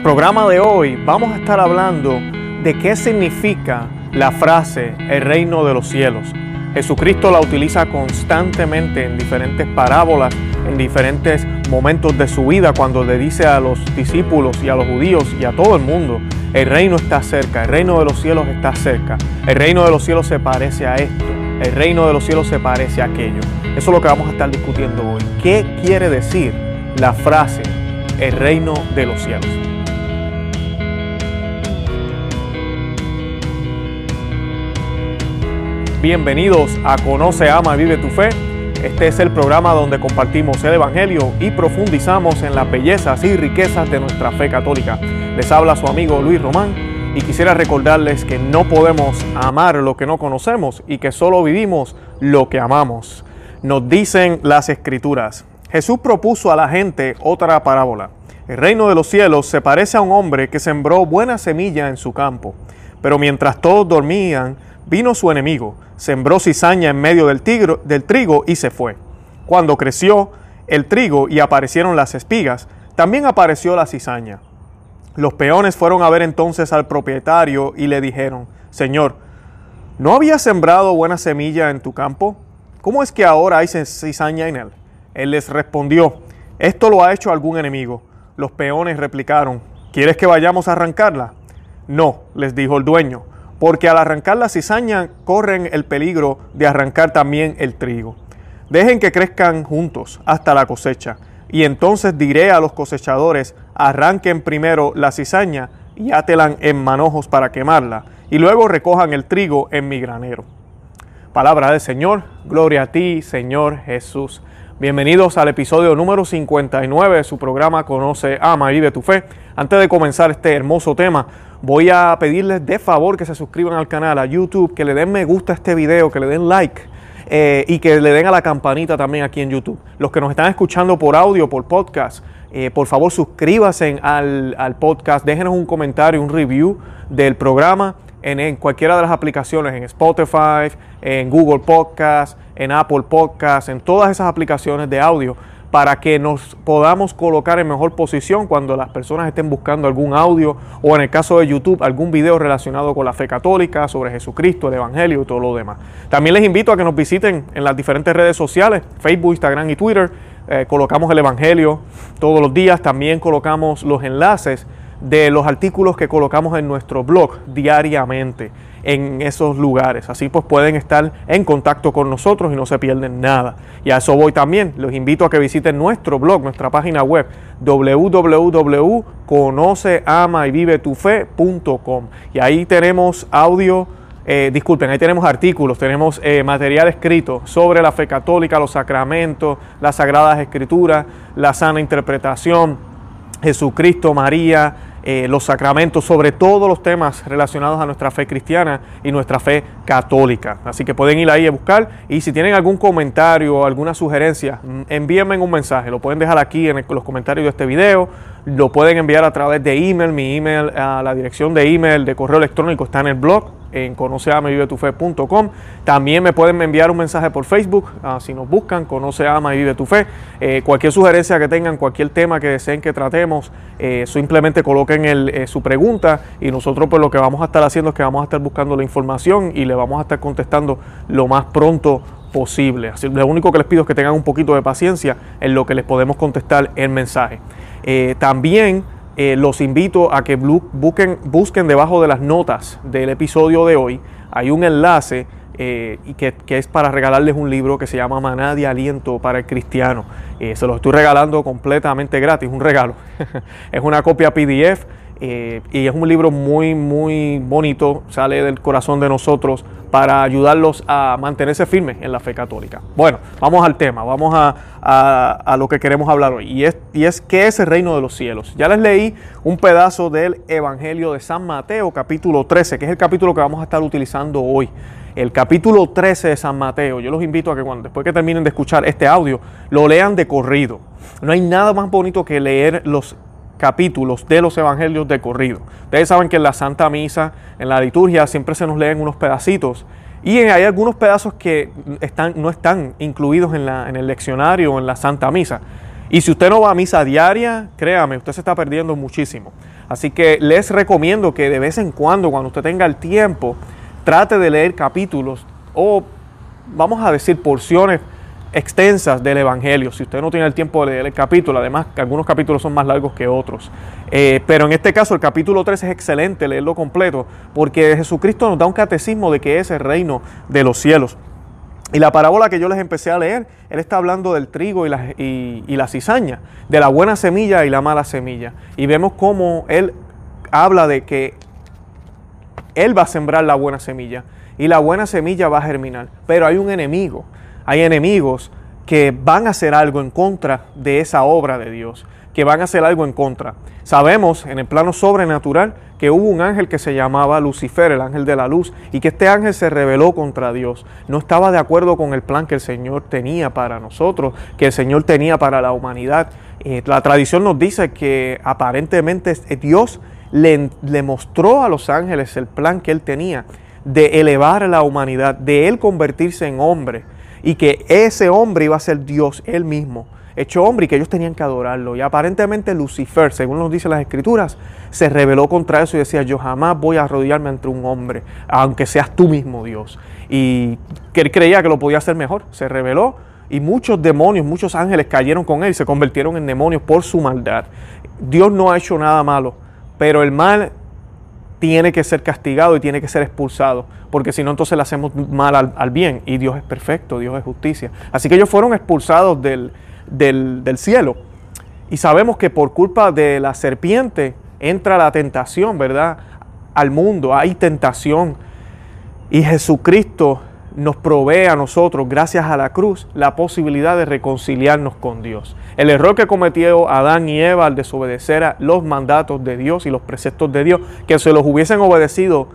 programa de hoy vamos a estar hablando de qué significa la frase el reino de los cielos. Jesucristo la utiliza constantemente en diferentes parábolas, en diferentes momentos de su vida, cuando le dice a los discípulos y a los judíos y a todo el mundo, el reino está cerca, el reino de los cielos está cerca, el reino de los cielos se parece a esto, el reino de los cielos se parece a aquello. Eso es lo que vamos a estar discutiendo hoy. ¿Qué quiere decir la frase el reino de los cielos? Bienvenidos a Conoce, Ama, Vive tu Fe. Este es el programa donde compartimos el Evangelio y profundizamos en las bellezas y riquezas de nuestra fe católica. Les habla su amigo Luis Román y quisiera recordarles que no podemos amar lo que no conocemos y que solo vivimos lo que amamos. Nos dicen las escrituras. Jesús propuso a la gente otra parábola. El reino de los cielos se parece a un hombre que sembró buena semilla en su campo, pero mientras todos dormían, vino su enemigo, sembró cizaña en medio del, trigo y se fue. Cuando creció el trigo y aparecieron las espigas, también apareció la cizaña. Los peones fueron a ver entonces al propietario y le dijeron, Señor, ¿no había sembrado buena semilla en tu campo? ¿Cómo es que ahora hay cizaña en él? Él les respondió, esto lo ha hecho algún enemigo. Los peones replicaron, ¿quieres que vayamos a arrancarla? No, les dijo el dueño, porque al arrancar la cizaña corren el peligro de arrancar también el trigo. Dejen que crezcan juntos hasta la cosecha, y entonces diré a los cosechadores, arranquen primero la cizaña y átelan en manojos para quemarla, y luego recojan el trigo en mi granero. Palabra del Señor, gloria a ti, Señor Jesús. Bienvenidos al episodio número 59 de su programa Conoce, Ama y Vive tu Fe. Antes de comenzar este hermoso tema, voy a pedirles de favor que se suscriban al canal, a YouTube, que le den me gusta a este video, que le den like eh, y que le den a la campanita también aquí en YouTube. Los que nos están escuchando por audio, por podcast, eh, por favor suscríbanse al, al, podcast, déjenos un comentario, un review del programa en, en, cualquiera de las aplicaciones, en Spotify, en Google Podcast, en Apple Podcast, en todas esas aplicaciones de audio para que nos podamos colocar en mejor posición cuando las personas estén buscando algún audio o en el caso de YouTube algún video relacionado con la fe católica, sobre Jesucristo, el Evangelio y todo lo demás. También les invito a que nos visiten en las diferentes redes sociales, Facebook, Instagram y Twitter. Eh, colocamos el Evangelio todos los días, también colocamos los enlaces de los artículos que colocamos en nuestro blog diariamente en esos lugares. Así pues pueden estar en contacto con nosotros y no se pierden nada. Y a eso voy también. Los invito a que visiten nuestro blog, nuestra página web www.conoceamayvivetufe.com y ahí tenemos audio. Eh, disculpen, ahí tenemos artículos, tenemos eh, material escrito sobre la fe católica, los sacramentos, las sagradas escrituras, la sana interpretación, Jesucristo, María, eh, los sacramentos, sobre todos los temas relacionados a nuestra fe cristiana y nuestra fe católica. Así que pueden ir ahí a buscar y si tienen algún comentario o alguna sugerencia, mm, envíenme un mensaje. Lo pueden dejar aquí en los comentarios de este video, lo pueden enviar a través de email. Mi email, a la dirección de email de correo electrónico está en el blog en conoceama También me pueden enviar un mensaje por Facebook, ah, si nos buscan, Conoce, Ama y Vive tu Fe. Eh, cualquier sugerencia que tengan, cualquier tema que deseen que tratemos, eh, simplemente coloquen eh, su pregunta y nosotros pues lo que vamos a estar haciendo es que vamos a estar buscando la información y le vamos a estar contestando lo más pronto posible. Así, lo único que les pido es que tengan un poquito de paciencia en lo que les podemos contestar el mensaje. también eh, los invito a que busquen, busquen debajo de las notas del episodio de hoy. Hay un enlace eh, que, es para regalarles un libro que se llama Maná de Aliento para el Cristiano. Eh, se lo estoy regalando completamente gratis, un regalo. es una copia PDF eh, y es un libro muy, muy bonito, sale del corazón de nosotros para ayudarlos a mantenerse firmes en la fe católica. Bueno, vamos al tema, vamos a, lo que queremos hablar hoy, y es, y es qué es el reino de los cielos. Ya les leí un pedazo del Evangelio de San Mateo, capítulo 13, que es el capítulo que vamos a estar utilizando hoy. El capítulo 13 de San Mateo, yo los invito a que cuando, después que terminen de escuchar este audio, lo lean de corrido. No hay nada más bonito que leer los capítulos de los evangelios de corrido. Ustedes saben que en la Santa Misa, en la liturgia, siempre se nos leen unos pedacitos y hay algunos pedazos que están, no están incluidos en, la, en el leccionario o en la Santa Misa. Y si usted no va a misa diaria, créame, usted se está perdiendo muchísimo. Así que les recomiendo que de vez en cuando, cuando usted tenga el tiempo, trate de leer capítulos o, vamos a decir, porciones extensas del Evangelio. Si usted no tiene el tiempo de leer el capítulo, además algunos capítulos son más largos que otros. Eh, pero en este caso el capítulo 3 es excelente leerlo completo porque Jesucristo nos da un catecismo de que es el reino de los cielos. Y la parábola que yo les empecé a leer, él está hablando del trigo y la, y, y la cizaña, de la buena semilla y la mala semilla. Y vemos cómo él habla de que él va a sembrar la buena semilla y la buena semilla va a germinar. Pero hay un enemigo hay enemigos que van a hacer algo en contra de esa obra de Dios, que van a hacer algo en contra. Sabemos en el plano sobrenatural que hubo un ángel que se llamaba Lucifer, el ángel de la luz, y que este ángel se rebeló contra Dios. No estaba de acuerdo con el plan que el Señor tenía para nosotros, que el Señor tenía para la humanidad. Eh, la tradición nos dice que aparentemente Dios le, le mostró a los ángeles el plan que él tenía de elevar a la humanidad, de él convertirse en hombre y que ese hombre iba a ser Dios, él mismo, hecho hombre y que ellos tenían que adorarlo. Y aparentemente Lucifer, según nos dicen las escrituras, se rebeló contra eso y decía, yo jamás voy a arrodillarme ante un hombre, aunque seas tú mismo Dios. Y que él creía que lo podía hacer mejor, se rebeló y muchos demonios, muchos ángeles cayeron con él y se convirtieron en demonios por su maldad. Dios no ha hecho nada malo, pero el mal tiene que ser castigado y tiene que ser expulsado, porque si no entonces le hacemos mal al, bien y Dios es perfecto, Dios es justicia. Así que ellos fueron expulsados del, del, cielo. Y sabemos que por culpa de la serpiente entra la tentación, ¿verdad? Al mundo, hay tentación. Y Jesucristo nos provee a nosotros, gracias a la cruz, la posibilidad de reconciliarnos con Dios. El error que cometió Adán y Eva al desobedecer a los mandatos de Dios y los preceptos de Dios, que se los hubiesen obedecido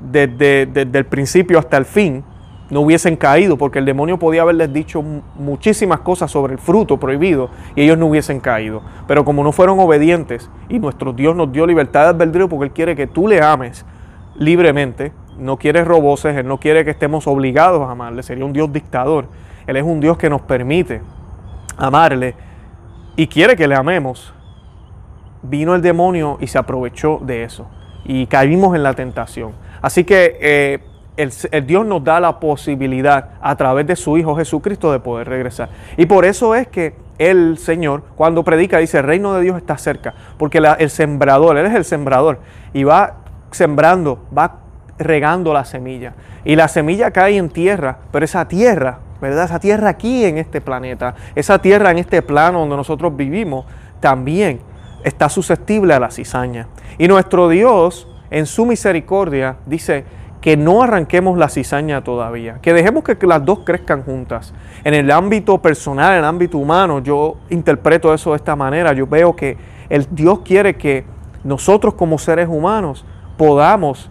desde, desde el principio hasta el fin, no hubiesen caído, porque el demonio podía haberles dicho muchísimas cosas sobre el fruto prohibido y ellos no hubiesen caído. Pero como no fueron obedientes y nuestro Dios nos dio libertad de albedrío porque Él quiere que tú le ames libremente, no quiere roboses, Él no quiere que estemos obligados a amarle, sería un Dios dictador. Él es un Dios que nos permite amarle y quiere que le amemos. Vino el demonio y se aprovechó de eso y caímos en la tentación. Así que eh, el, Dios nos da la posibilidad a través de su Hijo Jesucristo de poder regresar. Y por eso es que el Señor, cuando predica, dice, el reino de Dios está cerca, porque el sembrador, Él es el sembrador, y va sembrando, va regando la semilla. Y la semilla cae en tierra, pero esa tierra, ¿verdad? Esa tierra aquí en este planeta, esa tierra en este plano donde nosotros vivimos, también está susceptible a la cizaña. Y nuestro Dios, en su misericordia, dice que no arranquemos la cizaña todavía, que dejemos que las dos crezcan juntas. En el ámbito personal, en el ámbito humano, yo interpreto eso de esta manera. Yo veo que el Dios quiere que nosotros como seres humanos podamos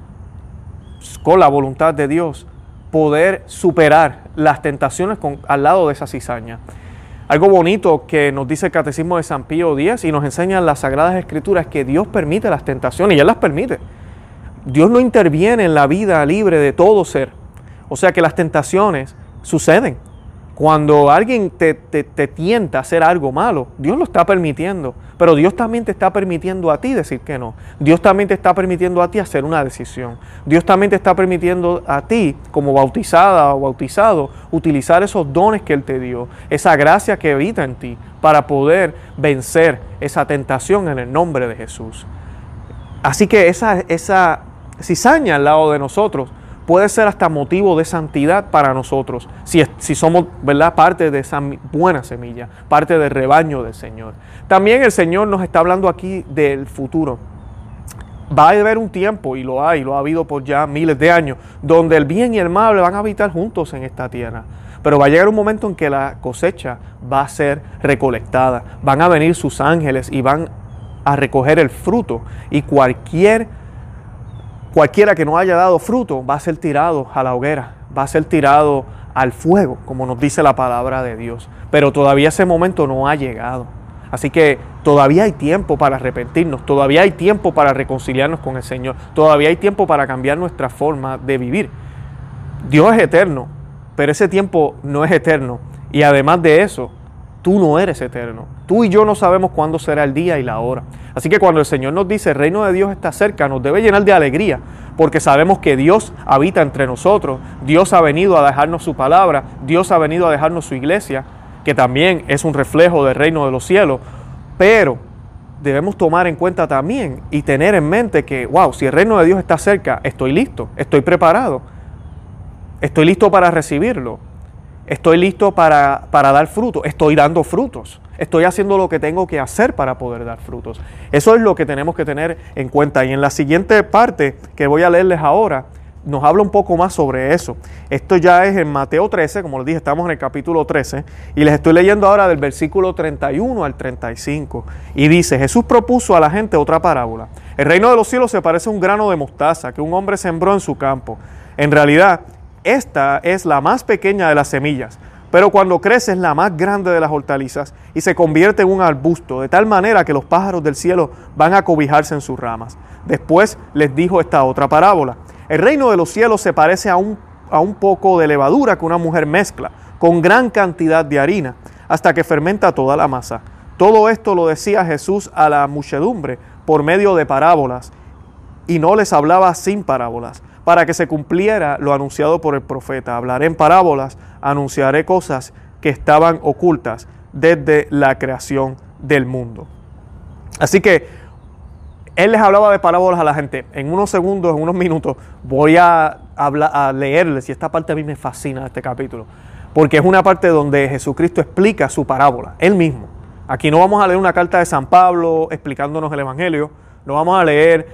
con la voluntad de Dios, poder superar las tentaciones con, al lado de esa cizaña. Algo bonito que nos dice el Catecismo de San Pío X y nos enseñan las Sagradas Escrituras que Dios permite las tentaciones y Él las permite. Dios no interviene en la vida libre de todo ser. O sea que las tentaciones suceden. Cuando alguien te, tienta a hacer algo malo, Dios lo está permitiendo. Pero Dios también te está permitiendo a ti decir que no. Dios también te está permitiendo a ti hacer una decisión. Dios también te está permitiendo a ti, como bautizada o bautizado, utilizar esos dones que Él te dio, esa gracia que habita en ti, para poder vencer esa tentación en el nombre de Jesús. Así que esa, esa cizaña al lado de nosotros puede ser hasta motivo de santidad para nosotros, si, si somos ¿verdad? parte de esa buena semilla, parte del rebaño del Señor. También el Señor nos está hablando aquí del futuro. Va a haber un tiempo, y lo hay, lo ha habido por ya miles de años, donde el bien y el mal van a habitar juntos en esta tierra. Pero va a llegar un momento en que la cosecha va a ser recolectada. Van a venir sus ángeles y van a recoger el fruto. Y cualquier Cualquiera que no haya dado fruto va a ser tirado a la hoguera, va a ser tirado al fuego, como nos dice la palabra de Dios. Pero todavía ese momento no ha llegado. Así que todavía hay tiempo para arrepentirnos, todavía hay tiempo para reconciliarnos con el Señor, todavía hay tiempo para cambiar nuestra forma de vivir. Dios es eterno, pero ese tiempo no es eterno. Y además de eso, Tú no eres eterno. Tú y yo no sabemos cuándo será el día y la hora. Así que cuando el Señor nos dice el reino de Dios está cerca, nos debe llenar de alegría, porque sabemos que Dios habita entre nosotros, Dios ha venido a dejarnos su palabra, Dios ha venido a dejarnos su iglesia, que también es un reflejo del reino de los cielos, pero debemos tomar en cuenta también y tener en mente que, wow, si el reino de Dios está cerca, estoy listo, estoy preparado, estoy listo para recibirlo. Estoy listo para, para, dar frutos. Estoy dando frutos. Estoy haciendo lo que tengo que hacer para poder dar frutos. Eso es lo que tenemos que tener en cuenta. Y en la siguiente parte que voy a leerles ahora, nos habla un poco más sobre eso. Esto ya es en Mateo 13, como les dije, estamos en el capítulo 13. Y les estoy leyendo ahora del versículo 31 al 35. Y dice, Jesús propuso a la gente otra parábola. El reino de los cielos se parece a un grano de mostaza que un hombre sembró en su campo. En realidad, esta es la más pequeña de las semillas, pero cuando crece es la más grande de las hortalizas y se convierte en un arbusto, de tal manera que los pájaros del cielo van a cobijarse en sus ramas. Después les dijo esta otra parábola. El reino de los cielos se parece a un, a un poco de levadura que una mujer mezcla con gran cantidad de harina hasta que fermenta toda la masa. Todo esto lo decía Jesús a la muchedumbre por medio de parábolas y no les hablaba sin parábolas para que se cumpliera lo anunciado por el profeta. Hablaré en parábolas, anunciaré cosas que estaban ocultas desde la creación del mundo. Así que él les hablaba de parábolas a la gente. En unos segundos, en unos minutos, voy a, hablar, a leerles, y esta parte a mí me fascina este capítulo, porque es una parte donde Jesucristo explica su parábola, él mismo. Aquí no vamos a leer una carta de San Pablo explicándonos el Evangelio, no vamos a leer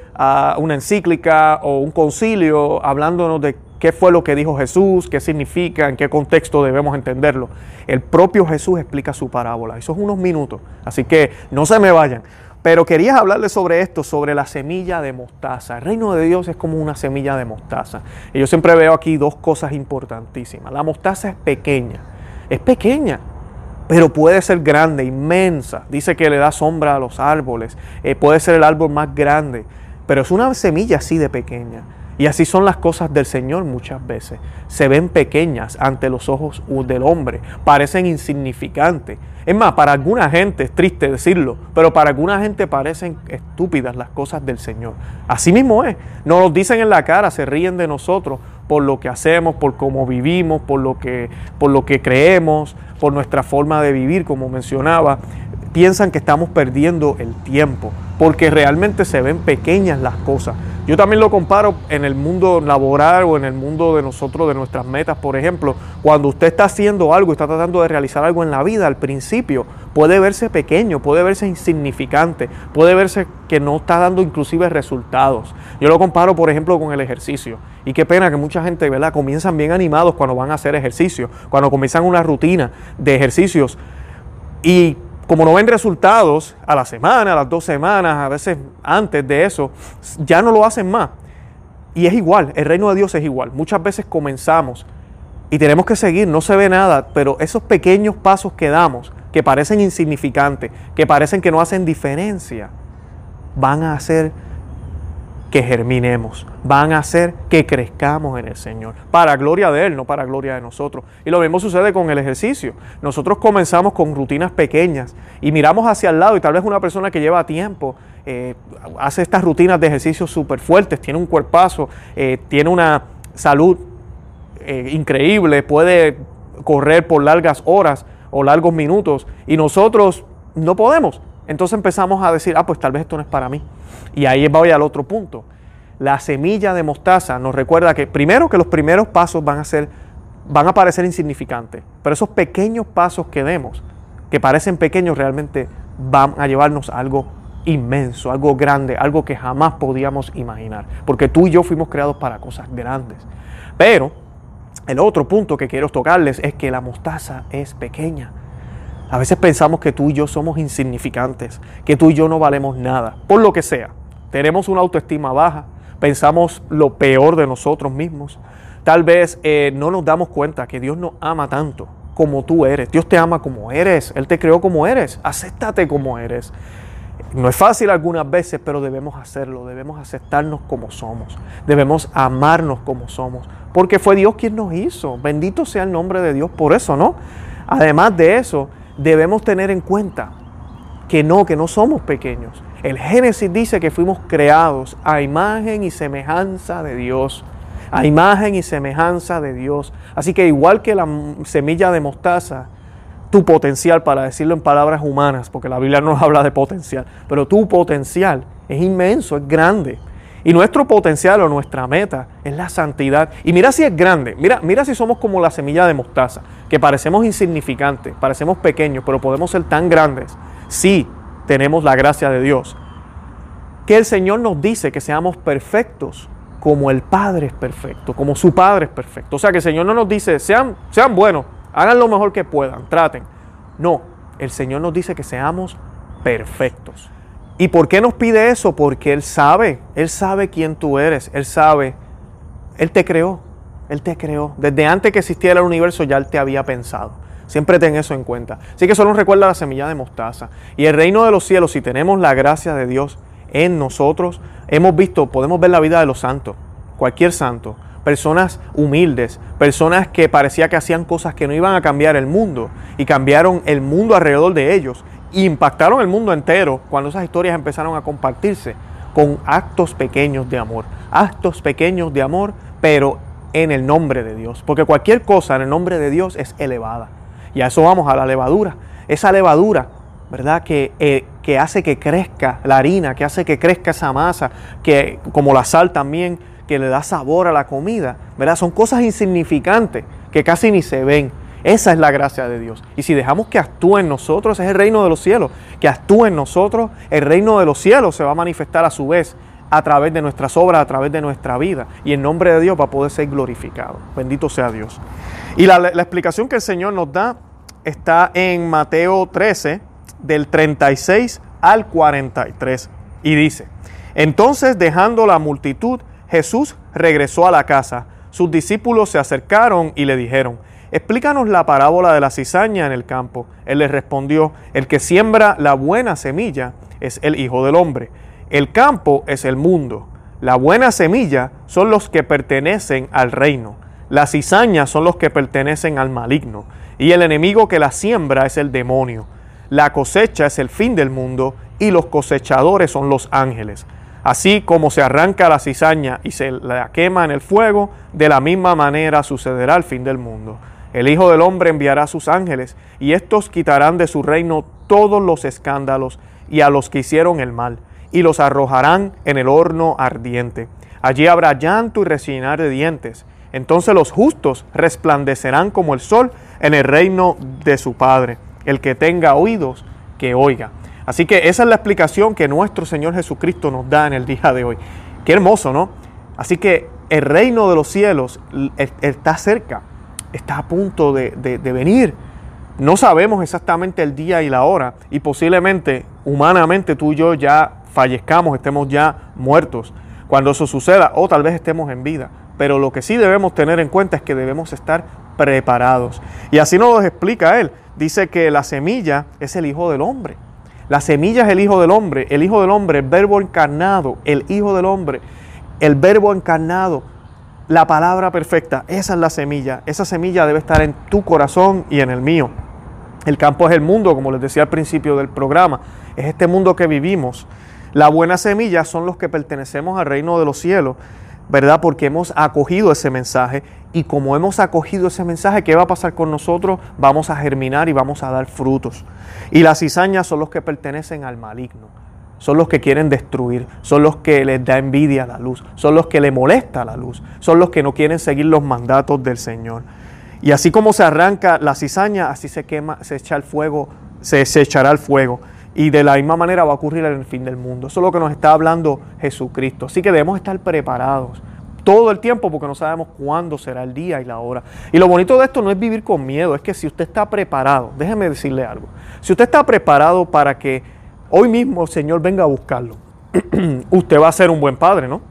una encíclica o un concilio hablándonos de qué fue lo que dijo Jesús, qué significa, en qué contexto debemos entenderlo. El propio Jesús explica su parábola. Eso es unos minutos, así que no se me vayan. Pero quería hablarles sobre esto, sobre la semilla de mostaza. El reino de Dios es como una semilla de mostaza. Y yo siempre veo aquí dos cosas importantísimas. La mostaza es pequeña, es pequeña, pero puede ser grande, inmensa. Dice que le da sombra a los árboles, eh, puede ser el árbol más grande, pero es una semilla así de pequeña. Y así son las cosas del Señor muchas veces. Se ven pequeñas ante los ojos del hombre, parecen insignificantes. Es más, para alguna gente, es triste decirlo, pero para alguna gente parecen estúpidas las cosas del Señor. Así mismo es. Nos lo dicen en la cara, se ríen de nosotros por lo que hacemos, por cómo vivimos, por lo que, por lo que creemos, por nuestra forma de vivir, como mencionaba, piensan que estamos perdiendo el tiempo, porque realmente se ven pequeñas las cosas. Yo también lo comparo en el mundo laboral o en el mundo de nosotros, de nuestras metas, por ejemplo, cuando usted está haciendo algo, está tratando de realizar algo en la vida, al principio puede verse pequeño, puede verse insignificante, puede verse que no está dando inclusive resultados. Yo lo comparo, por ejemplo, con el ejercicio. Y qué pena que mucha gente, ¿verdad? Comienzan bien animados cuando van a hacer ejercicio, cuando comienzan una rutina de ejercicios. Y como no ven resultados a la semana, a las dos semanas, a veces antes de eso, ya no lo hacen más. Y es igual, el reino de Dios es igual. Muchas veces comenzamos y tenemos que seguir, no se ve nada, pero esos pequeños pasos que damos, que parecen insignificantes, que parecen que no hacen diferencia, van a hacer que germinemos, van a hacer que crezcamos en el Señor, para gloria de Él, no para gloria de nosotros. Y lo mismo sucede con el ejercicio. Nosotros comenzamos con rutinas pequeñas y miramos hacia el lado y tal vez una persona que lleva tiempo eh, hace estas rutinas de ejercicio súper fuertes, tiene un cuerpazo, eh, tiene una salud eh, increíble, puede correr por largas horas o largos minutos y nosotros no podemos. Entonces empezamos a decir, ah, pues tal vez esto no es para mí. Y ahí voy al otro punto. La semilla de mostaza nos recuerda que primero que los primeros pasos van a ser, van a parecer insignificantes, pero esos pequeños pasos que demos, que parecen pequeños, realmente van a llevarnos a algo inmenso, algo grande, algo que jamás podíamos imaginar, porque tú y yo fuimos creados para cosas grandes. Pero el otro punto que quiero tocarles es que la mostaza es pequeña. A veces pensamos que tú y yo somos insignificantes, que tú y yo no valemos nada, por lo que sea. Tenemos una autoestima baja, pensamos lo peor de nosotros mismos. Tal vez eh, no nos damos cuenta que Dios nos ama tanto como tú eres. Dios te ama como eres. Él te creó como eres. Acéptate como eres. No es fácil algunas veces, pero debemos hacerlo. Debemos aceptarnos como somos. Debemos amarnos como somos. Porque fue Dios quien nos hizo. Bendito sea el nombre de Dios por eso, ¿no? Además de eso, debemos tener en cuenta que no, que no somos pequeños. El Génesis dice que fuimos creados a imagen y semejanza de Dios. A imagen y semejanza de Dios. Así que igual que la semilla de mostaza, tu potencial, para decirlo en palabras humanas, porque la Biblia no habla de potencial, pero tu potencial es inmenso, es grande. Y nuestro potencial o nuestra meta es la santidad. Y mira si es grande, mira, mira si somos como la semilla de mostaza, que parecemos insignificantes, parecemos pequeños, pero podemos ser tan grandes si tenemos la gracia de Dios. Que el Señor nos dice que seamos perfectos como el Padre es perfecto, como su Padre es perfecto. O sea que el Señor no nos dice, sean, sean buenos, hagan lo mejor que puedan, traten. No, el Señor nos dice que seamos perfectos. ¿Y por qué nos pide eso? Porque Él sabe, Él sabe quién tú eres, Él sabe, Él te creó, Él te creó. Desde antes que existiera el universo ya Él te había pensado. Siempre ten eso en cuenta. Así que eso nos recuerda la semilla de mostaza. Y el reino de los cielos, si tenemos la gracia de Dios en nosotros, hemos visto, podemos ver la vida de los santos, cualquier santo, personas humildes, personas que parecía que hacían cosas que no iban a cambiar el mundo y cambiaron el mundo alrededor de ellos impactaron el mundo entero cuando esas historias empezaron a compartirse con actos pequeños de amor. Actos pequeños de amor, pero en el nombre de Dios. Porque cualquier cosa en el nombre de Dios es elevada. Y a eso vamos, a la levadura. Esa levadura, ¿verdad? Que, eh, que hace que crezca la harina, que hace que crezca esa masa, que como la sal también, que le da sabor a la comida, ¿verdad? Son cosas insignificantes que casi ni se ven esa es la gracia de Dios. Y si dejamos que actúe en nosotros, es el reino de los cielos. Que actúe en nosotros, el reino de los cielos se va a manifestar a su vez a través de nuestras obras, a través de nuestra vida. Y en nombre de Dios va a poder ser glorificado. Bendito sea Dios. Y la, la explicación que el Señor nos da está en Mateo 13, del 36 al 43. Y dice, entonces dejando la multitud, Jesús regresó a la casa. Sus discípulos se acercaron y le dijeron, Explícanos la parábola de la cizaña en el campo. Él les respondió, el que siembra la buena semilla es el Hijo del Hombre. El campo es el mundo. La buena semilla son los que pertenecen al reino. La cizaña son los que pertenecen al maligno. Y el enemigo que la siembra es el demonio. La cosecha es el fin del mundo y los cosechadores son los ángeles. Así como se arranca la cizaña y se la quema en el fuego, de la misma manera sucederá el fin del mundo. El Hijo del Hombre enviará a sus ángeles, y estos quitarán de su reino todos los escándalos y a los que hicieron el mal, y los arrojarán en el horno ardiente. Allí habrá llanto y resinar de dientes. Entonces los justos resplandecerán como el sol en el reino de su Padre. El que tenga oídos, que oiga. Así que esa es la explicación que nuestro Señor Jesucristo nos da en el día de hoy. Qué hermoso, ¿no? Así que el reino de los cielos está cerca está a punto de, venir. No sabemos exactamente el día y la hora y posiblemente humanamente tú y yo ya fallezcamos, estemos ya muertos cuando eso suceda o tal vez estemos en vida. Pero lo que sí debemos tener en cuenta es que debemos estar preparados. Y así nos lo explica él. Dice que la semilla es el Hijo del Hombre. La semilla es el Hijo del Hombre. El Hijo del Hombre, el verbo encarnado, el Hijo del Hombre, el verbo encarnado la palabra perfecta, esa es la semilla. Esa semilla debe estar en tu corazón y en el mío. El campo es el mundo, como les decía al principio del programa. Es este mundo que vivimos. La buena semilla son los que pertenecemos al reino de los cielos, ¿verdad? Porque hemos acogido ese mensaje y como hemos acogido ese mensaje, ¿qué va a pasar con nosotros? Vamos a germinar y vamos a dar frutos. Y las cizañas son los que pertenecen al maligno son los que quieren destruir, son los que les da envidia la luz, son los que le molesta la luz, son los que no quieren seguir los mandatos del Señor. Y así como se arranca la cizaña, así se quema, se echa el fuego, se, se echará el fuego. Y de la misma manera va a ocurrir en el fin del mundo. Eso es lo que nos está hablando Jesucristo. Así que debemos estar preparados todo el tiempo porque no sabemos cuándo será el día y la hora. Y lo bonito de esto no es vivir con miedo, es que si usted está preparado, déjeme decirle algo, si usted está preparado para que hoy mismo Señor venga a buscarlo, usted va a ser un buen padre, ¿no?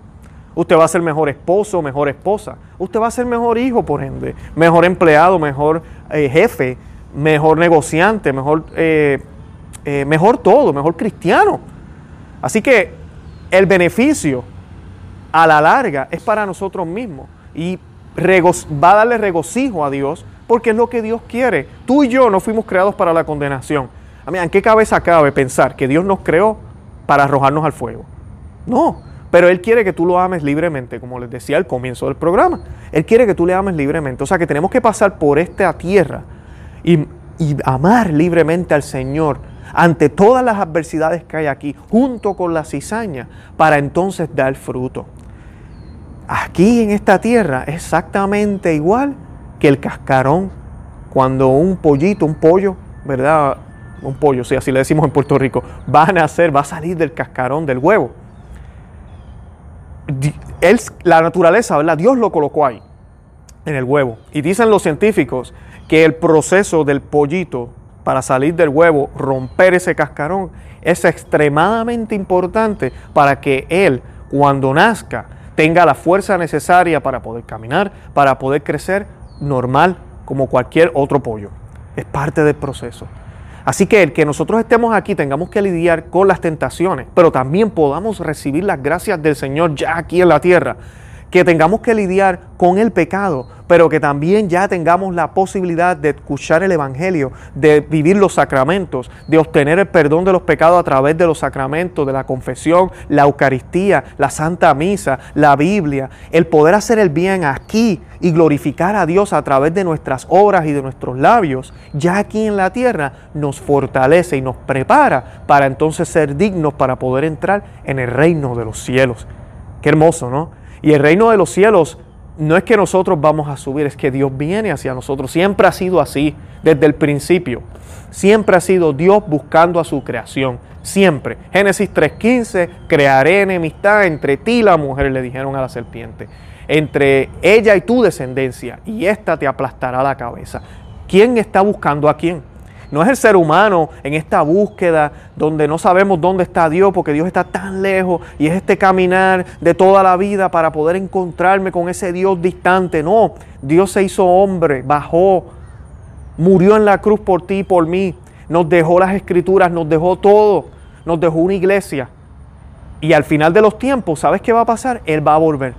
Usted va a ser mejor esposo, mejor esposa. Usted va a ser mejor hijo, por ende, mejor empleado, mejor eh, jefe, mejor negociante, mejor, eh, eh, mejor todo, mejor cristiano. Así que el beneficio a la larga es para nosotros mismos y va a darle regocijo a Dios porque es lo que Dios quiere. Tú y yo no fuimos creados para la condenación. A mí, ¿en qué cabeza cabe pensar que Dios nos creó para arrojarnos al fuego? No, pero Él quiere que tú lo ames libremente, como les decía al comienzo del programa. Él quiere que tú le ames libremente. O sea que tenemos que pasar por esta tierra y, amar libremente al Señor ante todas las adversidades que hay aquí, junto con la cizaña, para entonces dar fruto. Aquí en esta tierra es exactamente igual que el cascarón cuando un pollito, un pollo, ¿verdad? Un pollo, sí, así le decimos en Puerto Rico, va a nacer, va a salir del cascarón del huevo. Él, la naturaleza, ¿verdad? Dios lo colocó ahí, en el huevo. Y dicen los científicos que el proceso del pollito para salir del huevo, romper ese cascarón, es extremadamente importante para que él, cuando nazca, tenga la fuerza necesaria para poder caminar, para poder crecer normal como cualquier otro pollo. Es parte del proceso. Así que el que nosotros estemos aquí tengamos que lidiar con las tentaciones, pero también podamos recibir las gracias del Señor ya aquí en la tierra, que tengamos que lidiar con el pecado, pero que también ya tengamos la posibilidad de escuchar el Evangelio, de vivir los sacramentos, de obtener el perdón de los pecados a través de los sacramentos, de la confesión, la Eucaristía, la Santa Misa, la Biblia, el poder hacer el bien aquí y glorificar a Dios a través de nuestras obras y de nuestros labios, ya aquí en la tierra nos fortalece y nos prepara para entonces ser dignos para poder entrar en el reino de los cielos. Qué hermoso, ¿no? Y el reino de los cielos no es que nosotros vamos a subir, es que Dios viene hacia nosotros. Siempre ha sido así, desde el principio. Siempre ha sido Dios buscando a su creación. Siempre. Génesis 3.15, crearé enemistad entre ti y la mujer, le dijeron a la serpiente. Entre ella y tu descendencia, y ésta te aplastará la cabeza. ¿Quién está buscando a quién? No es el ser humano en esta búsqueda donde no sabemos dónde está Dios porque Dios está tan lejos y es este caminar de toda la vida para poder encontrarme con ese Dios distante. No, Dios se hizo hombre, bajó, murió en la cruz por ti y por mí, nos dejó las escrituras, nos dejó todo, nos dejó una iglesia. Y al final de los tiempos, ¿sabes qué va a pasar? Él va a volver.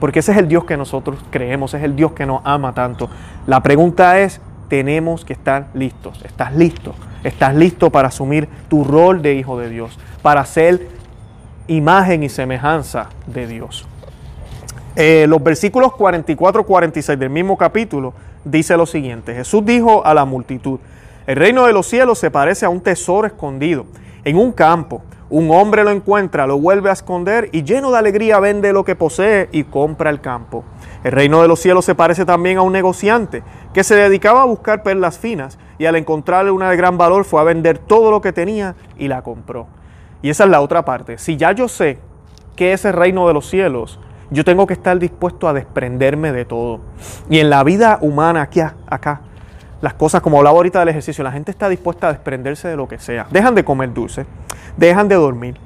Porque ese es el Dios que nosotros creemos, es el Dios que nos ama tanto. La pregunta es, tenemos que estar listos. ¿Estás listo? ¿Estás listo para asumir tu rol de hijo de Dios? Para ser imagen y semejanza de Dios. Eh, los versículos 44-46 del mismo capítulo dice lo siguiente. Jesús dijo a la multitud, el reino de los cielos se parece a un tesoro escondido en un campo. Un hombre lo encuentra, lo vuelve a esconder y lleno de alegría vende lo que posee y compra el campo. El reino de los cielos se parece también a un negociante que se dedicaba a buscar perlas finas y al encontrarle una de gran valor fue a vender todo lo que tenía y la compró. Y esa es la otra parte. Si ya yo sé que es el reino de los cielos, yo tengo que estar dispuesto a desprenderme de todo. Y en la vida humana, aquí, acá, las cosas, como hablaba ahorita del ejercicio, la gente está dispuesta a desprenderse de lo que sea. Dejan de comer dulce, dejan de dormir,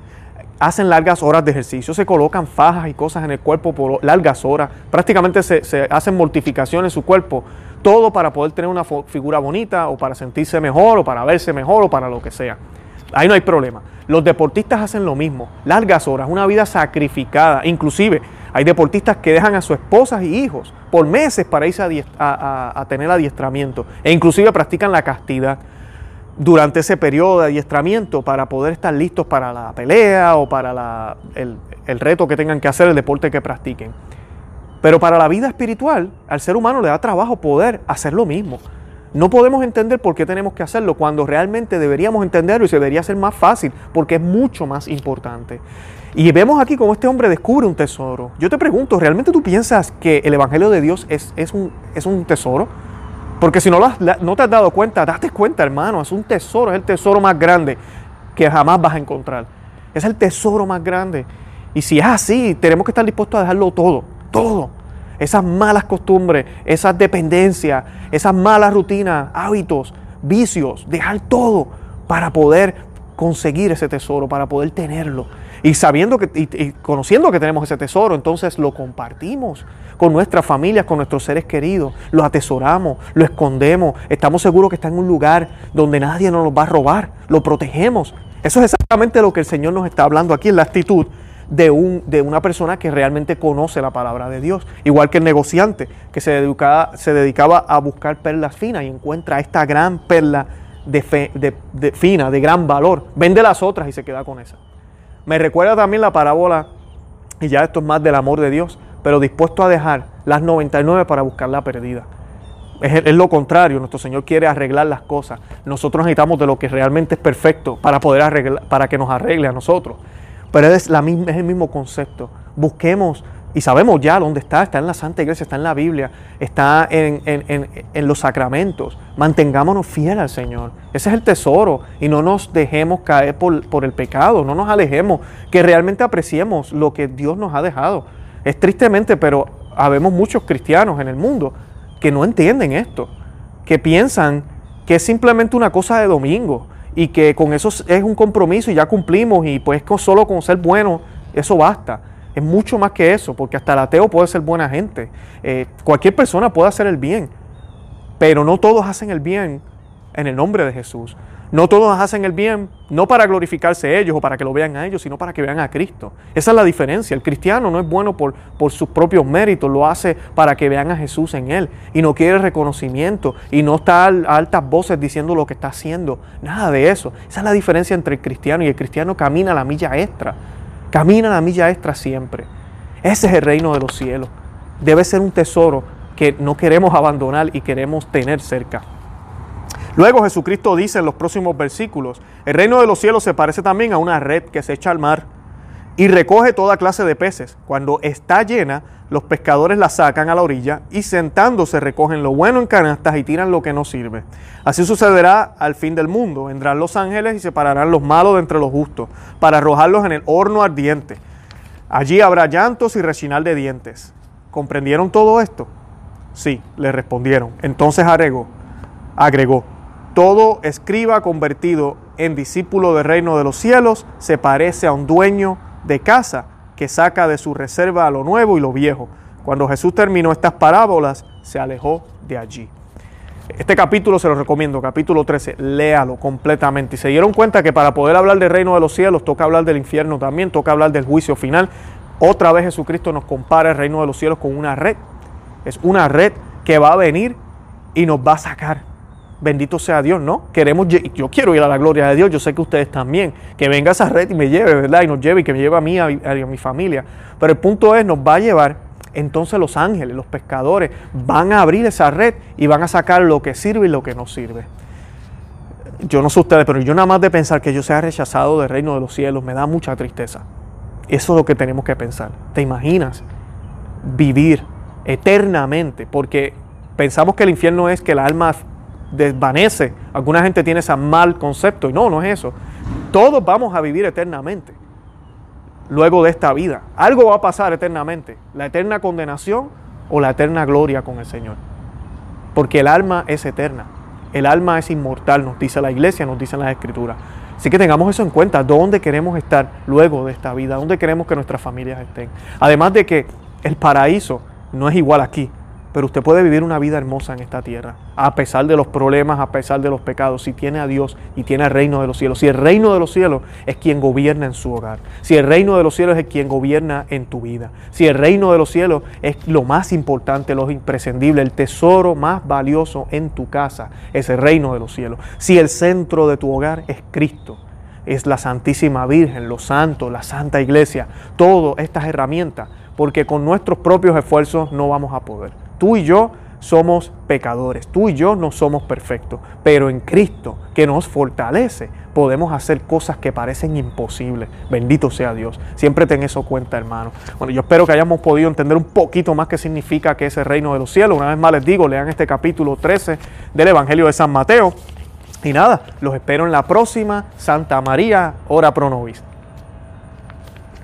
hacen largas horas de ejercicio, se colocan fajas y cosas en el cuerpo por largas horas, prácticamente se, hacen mortificación en su cuerpo, todo para poder tener una figura bonita o para sentirse mejor o para verse mejor o para lo que sea. Ahí no hay problema. Los deportistas hacen lo mismo, largas horas, una vida sacrificada, inclusive hay deportistas que dejan a sus esposas y hijos por meses para irse a, a tener adiestramiento e inclusive practican la castidad durante ese periodo de adiestramiento para poder estar listos para la pelea o para el, el, reto que tengan que hacer, el deporte que practiquen. Pero para la vida espiritual, al ser humano le da trabajo poder hacer lo mismo. No podemos entender por qué tenemos que hacerlo cuando realmente deberíamos entenderlo y se debería ser más fácil, porque es mucho más importante. Y vemos aquí cómo este hombre descubre un tesoro. Yo te pregunto, ¿realmente tú piensas que el Evangelio de Dios es, es, un, es un tesoro? Porque si no, no te has dado cuenta, date cuenta, hermano, es un tesoro, es el tesoro más grande que jamás vas a encontrar. Es el tesoro más grande. Y si es así, tenemos que estar dispuestos a dejarlo todo, todo. Esas malas costumbres, esas dependencias, esas malas rutinas, hábitos, vicios, dejar todo para poder conseguir ese tesoro, para poder tenerlo. Y sabiendo que, y, conociendo que tenemos ese tesoro, entonces lo compartimos con nuestras familias, con nuestros seres queridos, lo atesoramos, lo escondemos, estamos seguros que está en un lugar donde nadie nos lo va a robar, lo protegemos. Eso es exactamente lo que el Señor nos está hablando aquí en la actitud de, un, de una persona que realmente conoce la palabra de Dios. Igual que el negociante que se dedicaba, se dedicaba a buscar perlas finas y encuentra esta gran perla de, de, fina, de gran valor. Vende las otras y se queda con esa. Me recuerda también la parábola, y ya esto es más del amor de Dios, pero dispuesto a dejar las 99 para buscar la perdida. Es, lo contrario, nuestro Señor quiere arreglar las cosas. Nosotros necesitamos de lo que realmente es perfecto para poder arreglar, para que nos arregle a nosotros. Pero es, la es el mismo concepto. Busquemos y sabemos ya dónde está, está en la Santa Iglesia, está en la Biblia, está en, en, los sacramentos. Mantengámonos fieles al Señor. Ese es el tesoro. Y no nos dejemos caer por, por, el pecado, no nos alejemos, que realmente apreciemos lo que Dios nos ha dejado. Es tristemente, pero habemos muchos cristianos en el mundo que no entienden esto, que piensan que es simplemente una cosa de domingo y que con eso es un compromiso y ya cumplimos y pues solo con ser bueno, eso basta. Es mucho más que eso, porque hasta el ateo puede ser buena gente. Eh, cualquier persona puede hacer el bien, pero no todos hacen el bien en el nombre de Jesús. No todos hacen el bien, no para glorificarse ellos o para que lo vean a ellos, sino para que vean a Cristo. Esa es la diferencia. El cristiano no es bueno por, por sus propios méritos, lo hace para que vean a Jesús en él. Y no quiere reconocimiento y no está a altas voces diciendo lo que está haciendo. Nada de eso. Esa es la diferencia entre el cristiano y el cristiano camina la milla extra. Camina la milla extra siempre. Ese es el reino de los cielos. Debe ser un tesoro que no queremos abandonar y queremos tener cerca. Luego Jesucristo dice en los próximos versículos, el reino de los cielos se parece también a una red que se echa al mar y recoge toda clase de peces. Cuando está llena, los pescadores la sacan a la orilla y sentándose recogen lo bueno en canastas y tiran lo que no sirve. Así sucederá al fin del mundo. Vendrán los ángeles y separarán los malos de entre los justos para arrojarlos en el horno ardiente. Allí habrá llantos y rechinar de dientes. ¿Comprendieron todo esto? Sí, le respondieron. Entonces agregó, agregó, todo escriba convertido en discípulo del reino de los cielos se parece a un dueño de casa que saca de su reserva lo nuevo y lo viejo. Cuando Jesús terminó estas parábolas, se alejó de allí. Este capítulo se lo recomiendo, capítulo 13, léalo completamente. Y se dieron cuenta que para poder hablar del reino de los cielos toca hablar del infierno también, toca hablar del juicio final. Otra vez Jesucristo nos compara el reino de los cielos con una red. Es una red que va a venir y nos va a sacar. Bendito sea Dios, ¿no? Queremos, yo quiero ir a la gloria de Dios, yo sé que ustedes también, que venga esa red y me lleve, ¿verdad? Y nos lleve y que me lleve a mí, a, a mi familia. Pero el punto es, nos va a llevar entonces los ángeles, los pescadores, van a abrir esa red y van a sacar lo que sirve y lo que no sirve. Yo no sé ustedes, pero yo nada más de pensar que yo sea rechazado del reino de los cielos me da mucha tristeza. Eso es lo que tenemos que pensar. ¿Te imaginas vivir eternamente? Porque pensamos que el infierno es que el alma desvanece. Alguna gente tiene ese mal concepto y no, no es eso. Todos vamos a vivir eternamente luego de esta vida. Algo va a pasar eternamente, la eterna condenación o la eterna gloria con el Señor. Porque el alma es eterna, el alma es inmortal, nos dice la iglesia, nos dicen las escrituras. Así que tengamos eso en cuenta, dónde queremos estar luego de esta vida, dónde queremos que nuestras familias estén. Además de que el paraíso no es igual aquí, pero usted puede vivir una vida hermosa en esta tierra, a pesar de los problemas, a pesar de los pecados, si tiene a Dios y tiene el reino de los cielos. Si el reino de los cielos es quien gobierna en su hogar, si el reino de los cielos es quien gobierna en tu vida, si el reino de los cielos es lo más importante, lo imprescindible, el tesoro más valioso en tu casa, es el reino de los cielos. Si el centro de tu hogar es Cristo, es la Santísima Virgen, los santos, la Santa Iglesia, todas estas herramientas, porque con nuestros propios esfuerzos no vamos a poder. Tú y yo somos pecadores, tú y yo no somos perfectos, pero en Cristo que nos fortalece podemos hacer cosas que parecen imposibles. Bendito sea Dios. Siempre ten eso cuenta, hermano. Bueno, yo espero que hayamos podido entender un poquito más qué significa que ese reino de los cielos. Una vez más les digo, lean este capítulo 13 del Evangelio de San Mateo. Y nada, los espero en la próxima Santa María, hora pro nobis.